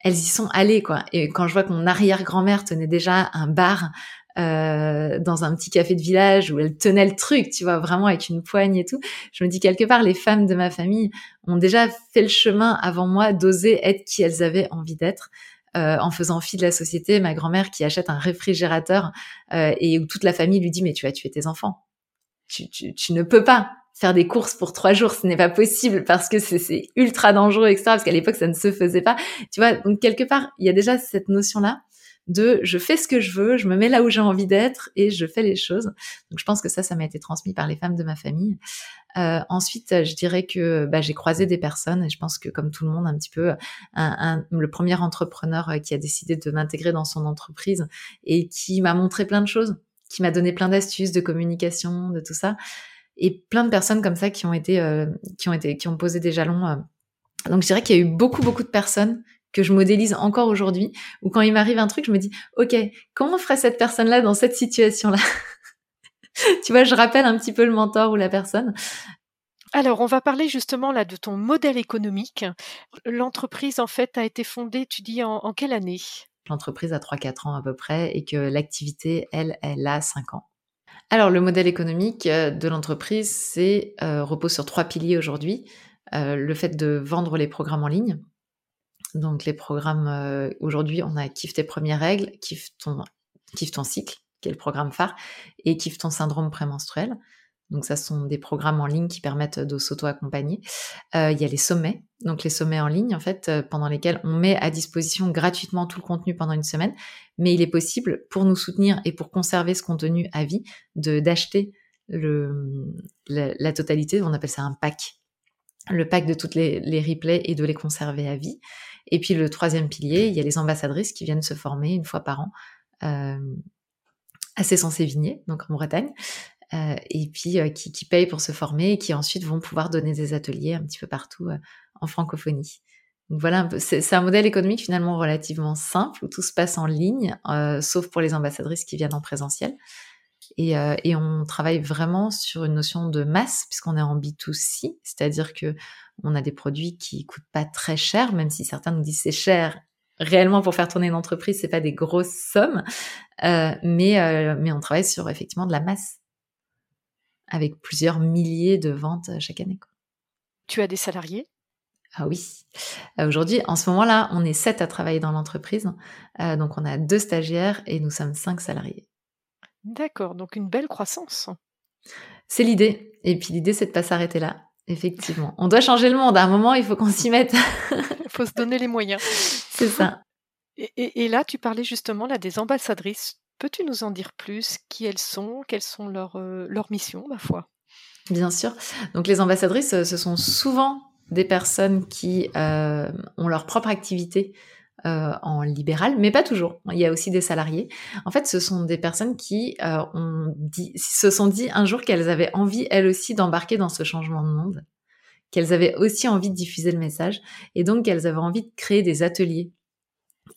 elles y sont allées quoi. Et quand je vois que mon arrière-grand-mère tenait déjà un bar euh, dans un petit café de village où elle tenait le truc, tu vois, vraiment avec une poigne et tout. Je me dis quelque part, les femmes de ma famille ont déjà fait le chemin avant moi d'oser être qui elles avaient envie d'être. Euh, en faisant fi de la société, ma grand-mère qui achète un réfrigérateur euh, et où toute la famille lui dit mais tu vas tuer tes enfants. Tu, tu, tu ne peux pas faire des courses pour trois jours, ce n'est pas possible parce que c'est ultra dangereux, etc. Parce qu'à l'époque, ça ne se faisait pas. Tu vois, donc quelque part, il y a déjà cette notion-là de je fais ce que je veux, je me mets là où j'ai envie d'être et je fais les choses. Donc je pense que ça, ça m'a été transmis par les femmes de ma famille. Euh, ensuite, je dirais que bah, j'ai croisé des personnes et je pense que comme tout le monde, un petit peu, le premier entrepreneur qui a décidé de m'intégrer dans son entreprise et qui m'a montré plein de choses, qui m'a donné plein d'astuces de communication, de tout ça, et plein de personnes comme ça qui ont été, euh, qui ont été, qui posé des jalons. Euh. Donc je dirais qu'il y a eu beaucoup, beaucoup de personnes que je modélise encore aujourd'hui, ou quand il m'arrive un truc, je me dis, ok, comment ferait cette personne-là dans cette situation-là Tu vois, je rappelle un petit peu le mentor ou la personne. Alors, on va parler justement là de ton modèle économique. L'entreprise, en fait, a été fondée, tu dis, en, quelle année? L'entreprise a 3-4 ans à peu près et que l'activité, elle, elle a 5 ans. Alors, le modèle économique euh, de l'entreprise, c'est euh, repose sur trois piliers aujourd'hui. Euh, le fait de vendre les programmes en ligne, donc les programmes, euh, aujourd'hui, on a Kiffe tes premières règles, Kiffe ton, ton cycle, qui est le programme phare, et Kiffe ton syndrome prémenstruel. Donc ça sont des programmes en ligne qui permettent de s'auto-accompagner. Euh, il y a les sommets, donc les sommets en ligne en fait, euh, pendant lesquels on met à disposition gratuitement tout le contenu pendant une semaine. Mais il est possible pour nous soutenir et pour conserver ce contenu à vie de d'acheter le la, la, totalité. On appelle ça un pack, le pack de toutes les, les replays et de les conserver à vie. Et puis le troisième pilier, il y a les ambassadrices qui viennent se former une fois par an. Euh, à Sévigné, donc en Bretagne, et puis qui, qui, payent pour se former et qui ensuite vont pouvoir donner des ateliers un petit peu partout en francophonie. Donc voilà, c'est un modèle économique finalement relativement simple où tout se passe en ligne, sauf pour les ambassadrices qui viennent en présentiel. Et, et, on travaille vraiment sur une notion de masse puisqu'on est en B2C, c'est-à-dire que on a des produits qui coûtent pas très cher, même si certains nous disent c'est cher. Réellement, pour faire tourner une entreprise, c'est pas des grosses sommes, euh, mais euh, mais on travaille sur effectivement de la masse avec plusieurs milliers de ventes euh, chaque année. Quoi. Tu as des salariés? Ah oui. Aujourd'hui, en ce moment-là, on est sept à travailler dans l'entreprise. donc, on a deux stagiaires et nous sommes cinq salariés. D'accord. Donc, une belle croissance. C'est l'idée. Et puis, l'idée, c'est de pas s'arrêter là. Effectivement. On doit changer le monde. À un moment, il faut qu'on s'y mette. Il faut se donner les moyens. C'est ça. Et, là, tu parlais justement là des ambassadrices. Peux-tu nous en dire plus? Qui elles sont? Quelles sont leurs, euh, leurs missions, ma foi? Bien sûr. Donc les ambassadrices, euh, ce sont souvent des personnes qui euh, ont leur propre activité en libéral, mais pas toujours. Il y a aussi des salariés. En fait, ce sont des personnes qui ont dit, se sont dit un jour qu'elles avaient envie, elles aussi, d'embarquer dans ce changement de monde, qu'elles avaient aussi envie de diffuser le message, et donc qu'elles avaient envie de créer des ateliers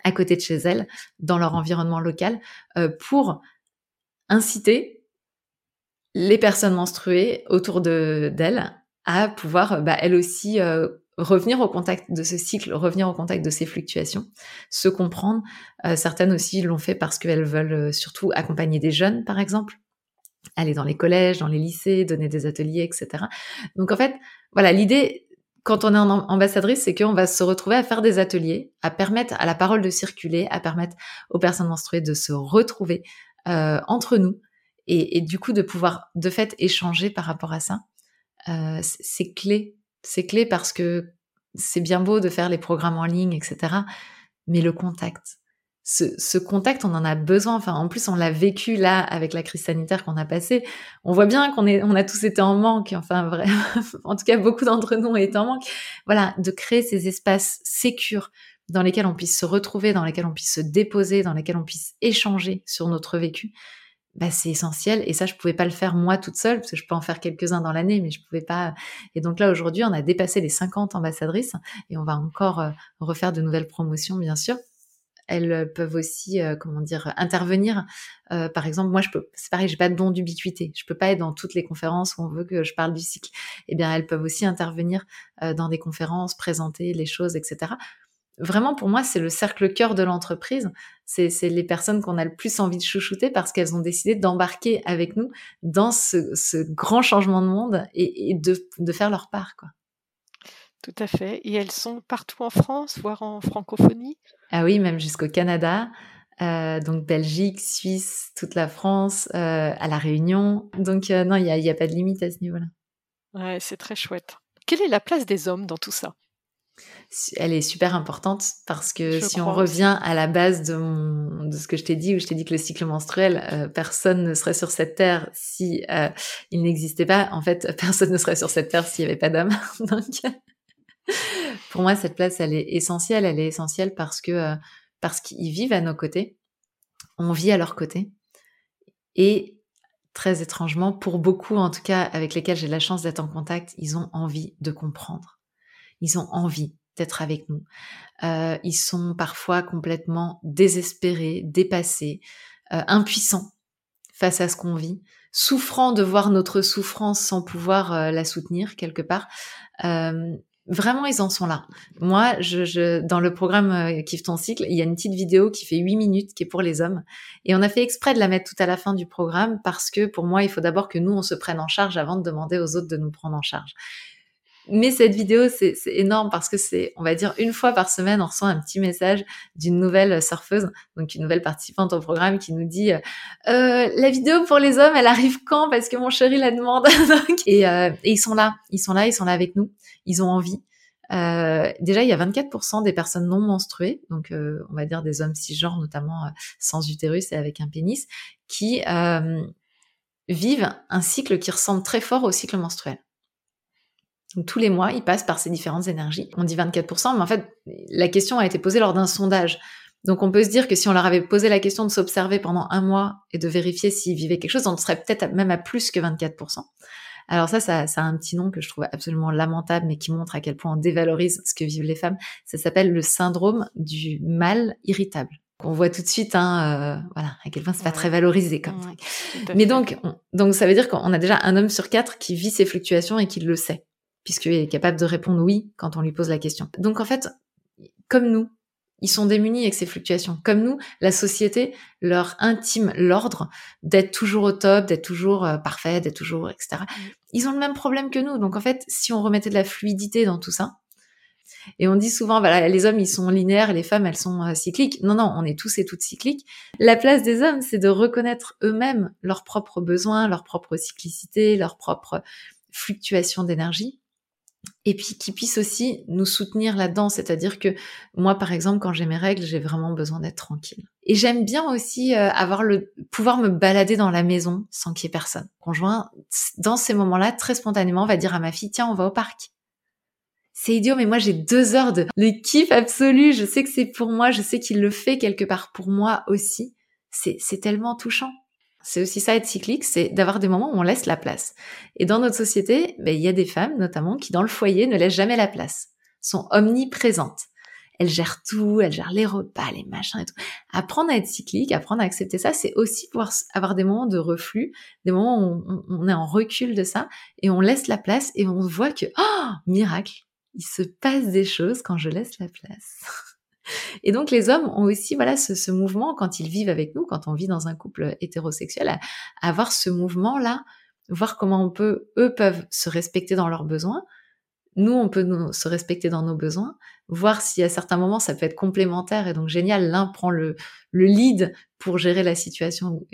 à côté de chez elles, dans leur environnement local, euh, pour inciter les personnes menstruées autour de d'elles à pouvoir, bah, elles aussi, euh, revenir au contact de ce cycle, revenir au contact de ces fluctuations, se comprendre. Euh, certaines aussi l'ont fait parce qu'elles veulent surtout accompagner des jeunes, par exemple, aller dans les collèges, dans les lycées, donner des ateliers, etc. Donc en fait, voilà, l'idée, quand on est en ambassadrice, c'est qu'on va se retrouver à faire des ateliers, à permettre à la parole de circuler, à permettre aux personnes menstruées de se retrouver euh, entre nous et, du coup de pouvoir de fait échanger par rapport à ça. Euh, c'est clé, c'est clé parce que c'est bien beau de faire les programmes en ligne, etc. Mais le contact, ce, contact, on en a besoin. Enfin, en plus, on l'a vécu là avec la crise sanitaire qu'on a passée. On voit bien qu'on est, on a tous été en manque. Enfin, vrai. en tout cas, beaucoup d'entre nous ont été en manque. Voilà, de créer ces espaces sécures dans lesquels on puisse se retrouver, dans lesquels on puisse se déposer, dans lesquels on puisse échanger sur notre vécu. Bah, c'est essentiel. Et ça, je pouvais pas le faire moi toute seule, parce que je peux en faire quelques-uns dans l'année, mais je pouvais pas. Et donc là, aujourd'hui, on a dépassé les 50 ambassadrices et on va encore euh, refaire de nouvelles promotions, bien sûr elles euh, peuvent aussi, euh, comment dire, intervenir. Par exemple, moi, je peux, c'est pareil, j'ai pas de don d'ubiquité. Je peux pas être dans toutes les conférences où on veut que je parle du cycle. Eh bien, elles peuvent aussi intervenir dans des conférences, présenter les choses, etc. Vraiment, pour moi, c'est le cercle cœur de l'entreprise. C'est, les personnes qu'on a le plus envie de chouchouter parce qu'elles ont décidé d'embarquer avec nous dans ce, grand changement de monde et, de, de faire leur part, quoi. Tout à fait. Et elles sont partout en France, voire en francophonie? Ah oui, même jusqu'au Canada. Euh, donc Belgique, Suisse, toute la France, euh, à la Réunion. Donc euh, non, il n'y a, a, pas de limite à ce niveau-là. Ouais, c'est très chouette. Quelle est la place des hommes dans tout ça? Elle est super importante parce que si on revient à la base de, mon, de ce que je t'ai dit, où je t'ai dit que le cycle menstruel, personne ne serait sur cette terre si il n'existait pas. En fait, personne ne serait sur cette terre s'il n'y avait pas d'hommes. donc pour moi, cette place, elle est essentielle. Elle est essentielle parce que euh, parce qu'ils vivent à nos côtés, on vit à leur côté, et très étrangement, pour beaucoup, en tout cas, avec lesquels j'ai la chance d'être en contact, ils ont envie de comprendre. Ils ont envie d'être avec nous. Euh, ils sont parfois complètement désespérés, dépassés, euh, impuissants face à ce qu'on vit, souffrant de voir notre souffrance sans pouvoir la soutenir quelque part. Vraiment, ils en sont là. Moi, je, dans le programme euh, Kiffe ton cycle, il y a une petite vidéo qui fait 8 minutes qui est pour les hommes. Et on a fait exprès de la mettre tout à la fin du programme parce que pour moi, il faut d'abord que nous, on se prenne en charge avant de demander aux autres de nous prendre en charge. Mais cette vidéo, c'est énorme parce que c'est, on va dire, une fois par semaine, on reçoit un petit message d'une nouvelle surfeuse, donc une nouvelle participante au programme qui nous dit euh, la vidéo pour les hommes, elle arrive quand? Parce que mon chéri la demande. et, euh, et, ils sont là, ils sont là, ils sont là avec nous, ils ont envie. Euh, déjà, il y a 24% des personnes non menstruées, donc euh, on va dire des hommes cisgenres, notamment euh, sans utérus et avec un pénis, qui vivent un cycle qui ressemble très fort au cycle menstruel. Donc, tous les mois, ils passent par ces différentes énergies. On dit 24%, mais en fait, la question a été posée lors d'un sondage. Donc on peut se dire que si on leur avait posé la question de s'observer pendant un mois et de vérifier s'ils vivaient quelque chose, on serait peut-être même à plus que 24%. Alors ça, ça, ça a un petit nom que je trouve absolument lamentable, mais qui montre à quel point on dévalorise ce que vivent les femmes. Ça s'appelle le syndrome du mal irritable. On voit tout de suite, hein, euh, voilà, à quel point c'est pas très valorisé comme truc. Mais donc, donc ça veut dire qu'on a déjà un homme sur quatre qui vit ces fluctuations et qui le sait, puisqu'il est capable de répondre oui quand on lui pose la question. Donc en fait, comme nous, ils sont démunis avec ces fluctuations. Comme nous, la société leur intime l'ordre d'être toujours au top, d'être toujours euh, parfait, d'être toujours, etc. Ils ont le même problème que nous. Donc en fait, si on remettait de la fluidité dans tout ça, et on dit souvent, voilà, les hommes, ils sont linéaires et les femmes, elles sont euh, cycliques. Non, non, on est tous et toutes cycliques. La place des hommes, c'est de reconnaître eux-mêmes leurs propres besoins, leur propre cyclicité, leur propre fluctuation d'énergie et puis qui puisse aussi nous soutenir là-dedans. C'est-à-dire que moi, par exemple, quand j'ai mes règles, j'ai vraiment besoin d'être tranquille. Et j'aime bien aussi euh, avoir le pouvoir me balader dans la maison sans qu'il y ait personne. Conjoint, dans ces moments-là, très spontanément, va dire à ma fille, tiens, on va au parc. C'est idiot, mais moi j'ai deux heures de le kiff absolu. Je sais que c'est pour moi, je sais qu'il le fait quelque part pour moi aussi. C'est tellement touchant. C'est aussi ça être cyclique, c'est d'avoir des moments où on laisse la place. Et dans notre société, ben, il y a des femmes notamment qui dans le foyer ne laissent jamais la place, sont omniprésentes. Elles gèrent tout, elles gèrent les repas, les machins et tout. Apprendre à être cyclique, apprendre à accepter ça, c'est aussi pouvoir avoir des moments de reflux, des moments où on, est en recul de ça et on laisse la place et on voit que, oh, miracle, il se passe des choses quand je laisse la place. Et donc les hommes ont aussi voilà ce, mouvement quand ils vivent avec nous, quand on vit dans un couple hétérosexuel, avoir ce mouvement là, voir comment on peut, eux peuvent se respecter dans leurs besoins, nous on peut se respecter dans nos besoins, voir si à certains moments ça peut être complémentaire et donc génial, l'un prend le, le lead pour gérer la situation.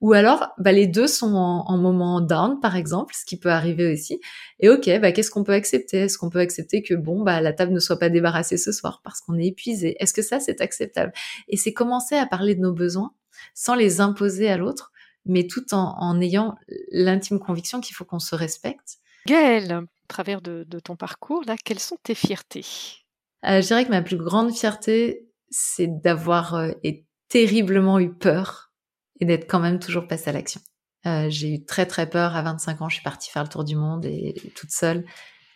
Ou alors, bah, les deux sont en, moment down, par exemple, ce qui peut arriver aussi. Et ok, bah, qu'est-ce qu'on peut accepter? Est-ce qu'on peut accepter que bon, bah, la table ne soit pas débarrassée ce soir parce qu'on est épuisé? Est-ce que ça, c'est acceptable? Et c'est commencer à parler de nos besoins sans les imposer à l'autre, mais tout en, en ayant l'intime conviction qu'il faut qu'on se respecte. Gaëlle, travers de, ton parcours, là, quelles sont tes fiertés? Euh, Je dirais que ma plus grande fierté, c'est d'avoir euh, terriblement eu peur et d'être quand même toujours passée à l'action. Euh, j'ai eu très très peur à 25 ans, je suis partie faire le tour du monde et, toute seule.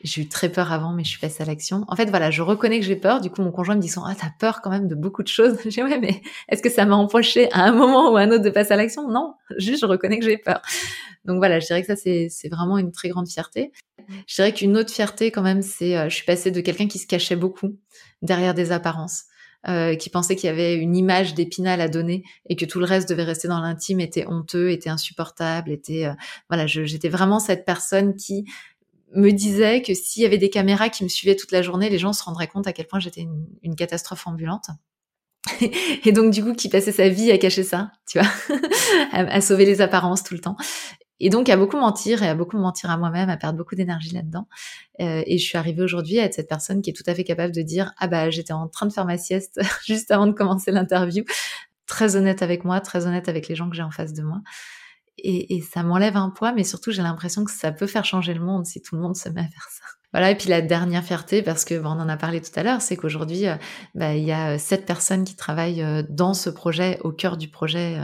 J'ai eu très peur avant, mais je suis passée à l'action. En fait, voilà, je reconnais que j'ai peur. Du coup, mon conjoint me dit Ah, t'as peur quand même de beaucoup de choses. J'ai ouais, mais est-ce que ça m'a empêché à un moment ou à un autre de passer à l'action? Non, juste je reconnais que j'ai peur. Donc voilà, je dirais que ça, c'est vraiment une très grande fierté. Je dirais qu'une autre fierté, quand même, c'est euh, je suis passée de quelqu'un qui se cachait beaucoup derrière des apparences euh, qui pensait qu'il y avait une image d'Épinal à donner et que tout le reste devait rester dans l'intime, était honteux, était insupportable, était euh, voilà, j'étais vraiment cette personne qui me disait que s'il y avait des caméras qui me suivaient toute la journée, les gens se rendraient compte à quel point j'étais une, catastrophe ambulante. et donc du coup qui passait sa vie à cacher ça, tu vois, à, sauver les apparences tout le temps. Et donc à beaucoup mentir et à beaucoup mentir à moi-même, à perdre beaucoup d'énergie là-dedans. Euh, et je suis arrivée aujourd'hui à être cette personne qui est tout à fait capable de dire ah bah j'étais en train de faire ma sieste juste avant de commencer l'interview, très honnête avec moi, très honnête avec les gens que j'ai en face de moi. Et, ça m'enlève un poids, mais surtout j'ai l'impression que ça peut faire changer le monde si tout le monde se met à faire ça. Voilà, et puis la dernière fierté, parce que on en a parlé tout à l'heure, c'est qu'aujourd'hui, euh, bah, il y a euh, sept personnes qui travaillent euh, dans ce projet, au cœur du projet,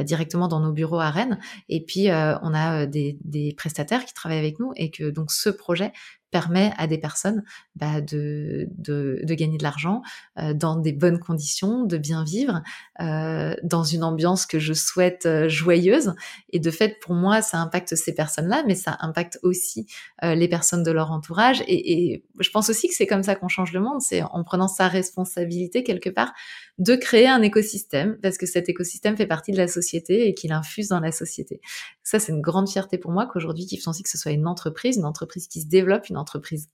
directement dans nos bureaux à Rennes. Et puis, on a des, prestataires qui travaillent avec nous et que donc ce projet permet à des personnes bah, de, de, gagner de l'argent euh, dans des bonnes conditions, de bien vivre, euh, dans une ambiance que je souhaite euh, joyeuse. Et de fait, pour moi, ça impacte ces personnes-là, mais ça impacte aussi les personnes de leur entourage. Et, je pense aussi que c'est comme ça qu'on change le monde, c'est en prenant sa responsabilité quelque part de créer un écosystème, parce que cet écosystème fait partie de la société et qu'il infuse dans la société. Ça, c'est une grande fierté pour moi qu'aujourd'hui, Kif que ce soit une entreprise, une entreprise qui se développe, une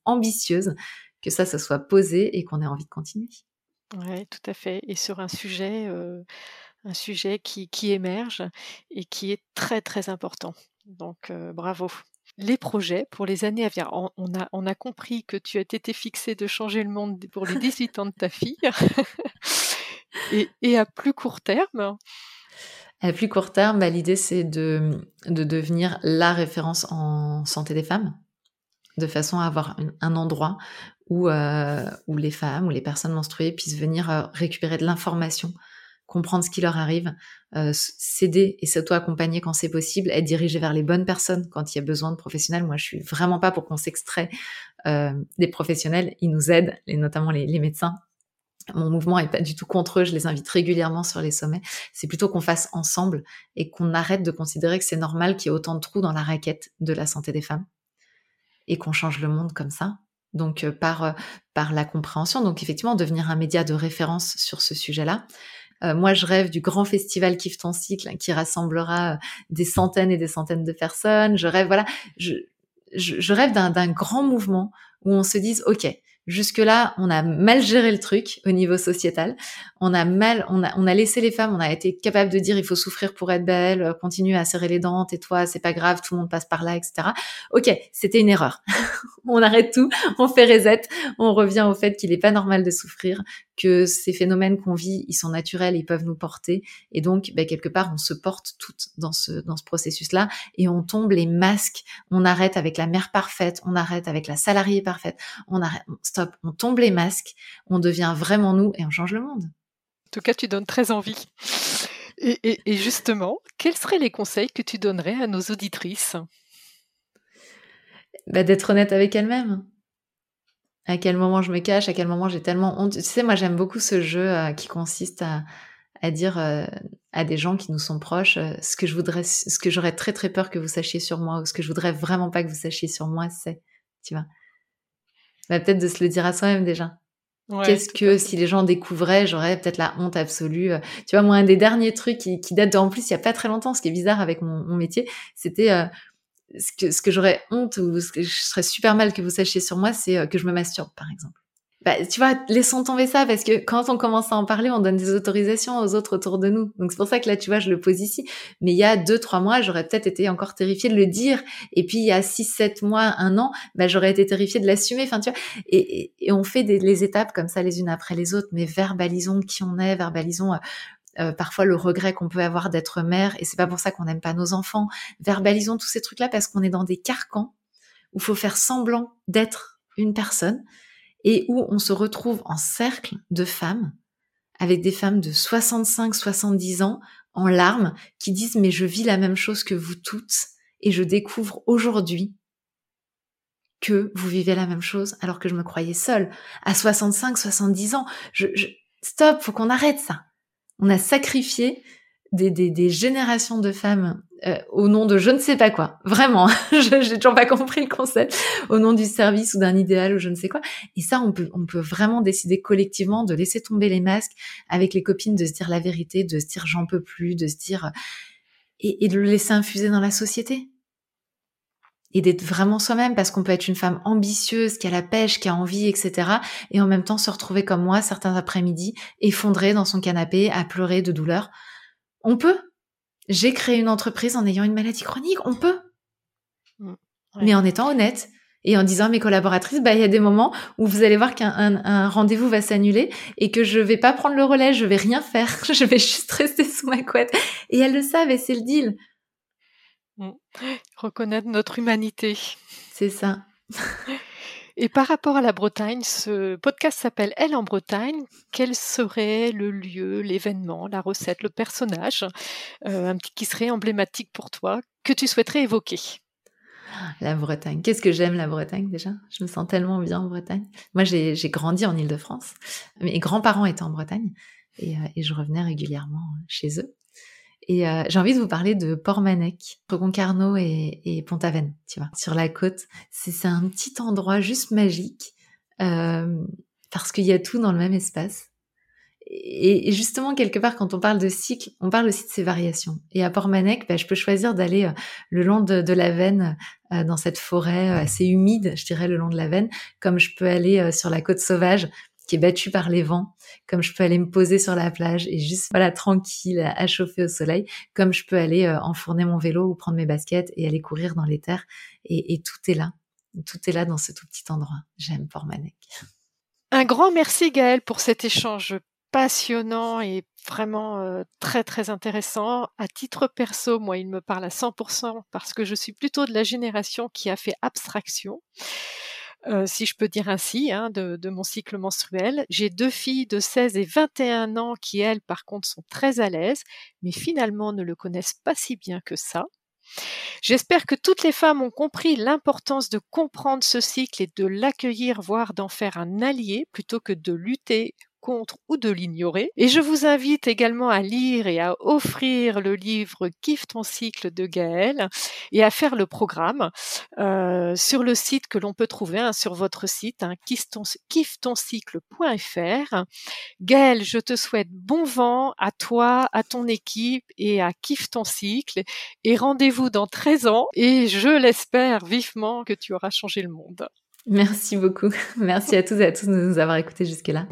ambitieuse, que ça, ça soit posé et qu'on ait envie de continuer. Oui, tout à fait. Et sur un sujet, euh, un sujet qui, qui, émerge et qui est très, très important. Donc, euh, bravo les projets pour les années à venir. On, a, on a compris que tu as été fixé de changer le monde pour les 18 ans de ta fille. et, à plus court terme? À plus court terme, bah, l'idée c'est de, de devenir la référence en santé des femmes, de façon à avoir un endroit où, où les femmes ou les personnes menstruées puissent venir récupérer de l'information comprendre ce qui leur arrive, euh, s'aider et s'auto-accompagner quand c'est possible, être dirigé vers les bonnes personnes quand il y a besoin de professionnels. Moi, je suis vraiment pas pour qu'on s'extrait euh, des professionnels. Ils nous aident, et notamment les, médecins. Mon mouvement est pas du tout contre eux. Je les invite régulièrement sur les sommets. C'est plutôt qu'on fasse ensemble et qu'on arrête de considérer que c'est normal qu'il y ait autant de trous dans la raquette de la santé des femmes et qu'on change le monde comme ça. Donc euh, par euh, par la compréhension. Donc effectivement devenir un média de référence sur ce sujet-là. Euh, moi, je rêve du grand festival Kiffe ton cycle qui rassemblera des centaines et des centaines de personnes. Je rêve, voilà, je, je, je rêve d'un grand mouvement où on se dise, OK, Jusque-là, on a mal géré le truc au niveau sociétal. On a mal, on a, on a laissé les femmes, on a été capable de dire il faut souffrir pour être belle, euh, continuer à serrer les dents, et toi, c'est pas grave, tout le monde passe par là, etc. Ok, c'était une erreur. on arrête tout, on fait reset, on revient au fait qu'il n'est pas normal de souffrir, que ces phénomènes qu'on vit, ils sont naturels, ils peuvent nous porter, et donc ben, quelque part, on se porte toutes dans ce dans ce processus-là, et on tombe les masques, on arrête avec la mère parfaite, on arrête avec la salariée parfaite, on arrête, stop, on tombe les masques, on devient vraiment nous et on change le monde. En tout cas, tu donnes très envie. Et, justement, quels seraient les conseils que tu donnerais à nos auditrices? Bah, D'être honnête avec elles-mêmes. À quel moment je me cache, à quel moment j'ai tellement honte. Tu sais, moi j'aime beaucoup ce jeu euh, qui consiste à, dire euh, à des gens qui nous sont proches euh, ce que je voudrais, ce que j'aurais très très peur que vous sachiez sur moi ou ce que je voudrais vraiment pas que vous sachiez sur moi, c'est, tu vois. Bah, peut-être de se le dire à soi-même déjà. Qu'est-ce que si les gens découvraient, j'aurais peut-être la honte absolue. Tu vois, moi, un des derniers trucs qui, qui date en plus il y a pas très longtemps, ce qui est bizarre avec mon, mon métier, c'était ce que, ce que j'aurais honte ou ce que je serais super mal que vous sachiez sur moi, c'est euh, que je me masturbe, par exemple bah, tu vois, laissons tomber ça parce que quand on commence à en parler, on donne des autorisations aux autres autour de nous. Donc c'est pour ça que là, tu vois, je le pose ici. Mais il y a deux, trois mois, j'aurais peut-être été encore terrifiée de le dire. Et puis il y a six, sept mois, un an, bah, j'aurais été terrifiée de l'assumer. Enfin, tu vois, et, et, on fait des, les étapes comme ça les unes après les autres. Mais verbalisons qui on est, verbalisons. Euh, parfois le regret qu'on peut avoir d'être mère et c'est pas pour ça qu'on n'aime pas nos enfants. Verbalisons tous ces trucs-là parce qu'on est dans des carcans où faut faire semblant d'être une personne et où on se retrouve en cercle de femmes, avec des femmes de 65, 70 ans, en larmes, qui disent mais je vis la même chose que vous toutes, et je découvre aujourd'hui que vous vivez la même chose alors que je me croyais seule. À 65, 70 ans, je, je... stop, faut qu'on arrête ça. On a sacrifié des, des, des générations de femmes euh, au nom de je ne sais pas quoi. Vraiment, j'ai toujours pas compris le concept. Au nom du service ou d'un idéal ou je ne sais quoi. Et ça, on peut, on peut vraiment décider collectivement de laisser tomber les masques avec les copines, de se dire la vérité, de se dire j'en peux plus, de se dire et, et de le laisser infuser dans la société. Et d'être vraiment soi-même parce qu'on peut être une femme ambitieuse, qui a la pêche, qui a envie, etc. Et en même temps se retrouver comme moi certains après-midi, effondrée dans son canapé, à pleurer de douleur. On peut, j'ai créé une entreprise en ayant une maladie chronique, on peut. Mm. Mais en étant honnête et en disant à mes collaboratrices, bah, il y a des moments où vous allez voir qu'un rendez-vous va s'annuler et que je vais pas prendre le relais, je vais rien faire, je vais juste rester sous ma couette. Et elles le savent et c'est le deal. Mm. Reconnaître notre humanité. C'est ça. Et par rapport à la Bretagne, ce podcast s'appelle Elle en Bretagne. Quel serait le lieu, l'événement, la recette, le personnage euh, qui serait emblématique pour toi, que tu souhaiterais évoquer? La Bretagne. Qu'est-ce que j'aime la Bretagne déjà? Je me sens tellement bien en Bretagne. Moi, j'ai grandi en Ile-de-France. Mes grands-parents étaient en Bretagne et, euh, et, je revenais régulièrement chez eux. Et euh, j'ai envie de vous parler de Port-Manec, Concarneau et, Pont-Aven, tu vois, sur la côte. C'est un petit endroit juste magique euh, parce qu'il y a tout dans le même espace. Et, justement, quelque part, quand on parle de cycle, on parle aussi de ces variations. Et à Port-Manec, bah, je peux choisir d'aller euh, le long de, la Veine, dans cette forêt assez humide, je dirais, le long de la Veine, comme je peux aller sur la côte sauvage qui est battu par les vents, comme je peux aller me poser sur la plage et juste voilà tranquille à, chauffer au soleil, comme je peux aller euh, enfourner mon vélo ou prendre mes baskets et aller courir dans les terres et, tout est là, tout est là dans ce tout petit endroit. J'aime Port-Manec. Un grand merci Gaëlle pour cet échange passionnant et vraiment euh, très très intéressant. À titre perso, moi, il me parle à 100% parce que je suis plutôt de la génération qui a fait abstraction. Euh, si je peux dire ainsi, hein, de, de, mon cycle menstruel. J'ai deux filles de 16 et 21 ans qui, elles, par contre, sont très à l'aise, mais finalement ne le connaissent pas si bien que ça. J'espère que toutes les femmes ont compris l'importance de comprendre ce cycle et de l'accueillir, voire d'en faire un allié, plutôt que de lutter contre ou de l'ignorer. Et je vous invite également à lire et à offrir le livre Kiffe ton cycle de Gaël et à faire le programme euh, sur le site que l'on peut trouver hein, sur votre site, hein, kiffetoncycle.fr. Gaël, je te souhaite bon vent à toi, à ton équipe et à Kiffe ton cycle et rendez-vous dans 13 ans et je l'espère vivement que tu auras changé le monde. Merci beaucoup. Merci à tous et à tous de nous avoir écoutés jusque-là.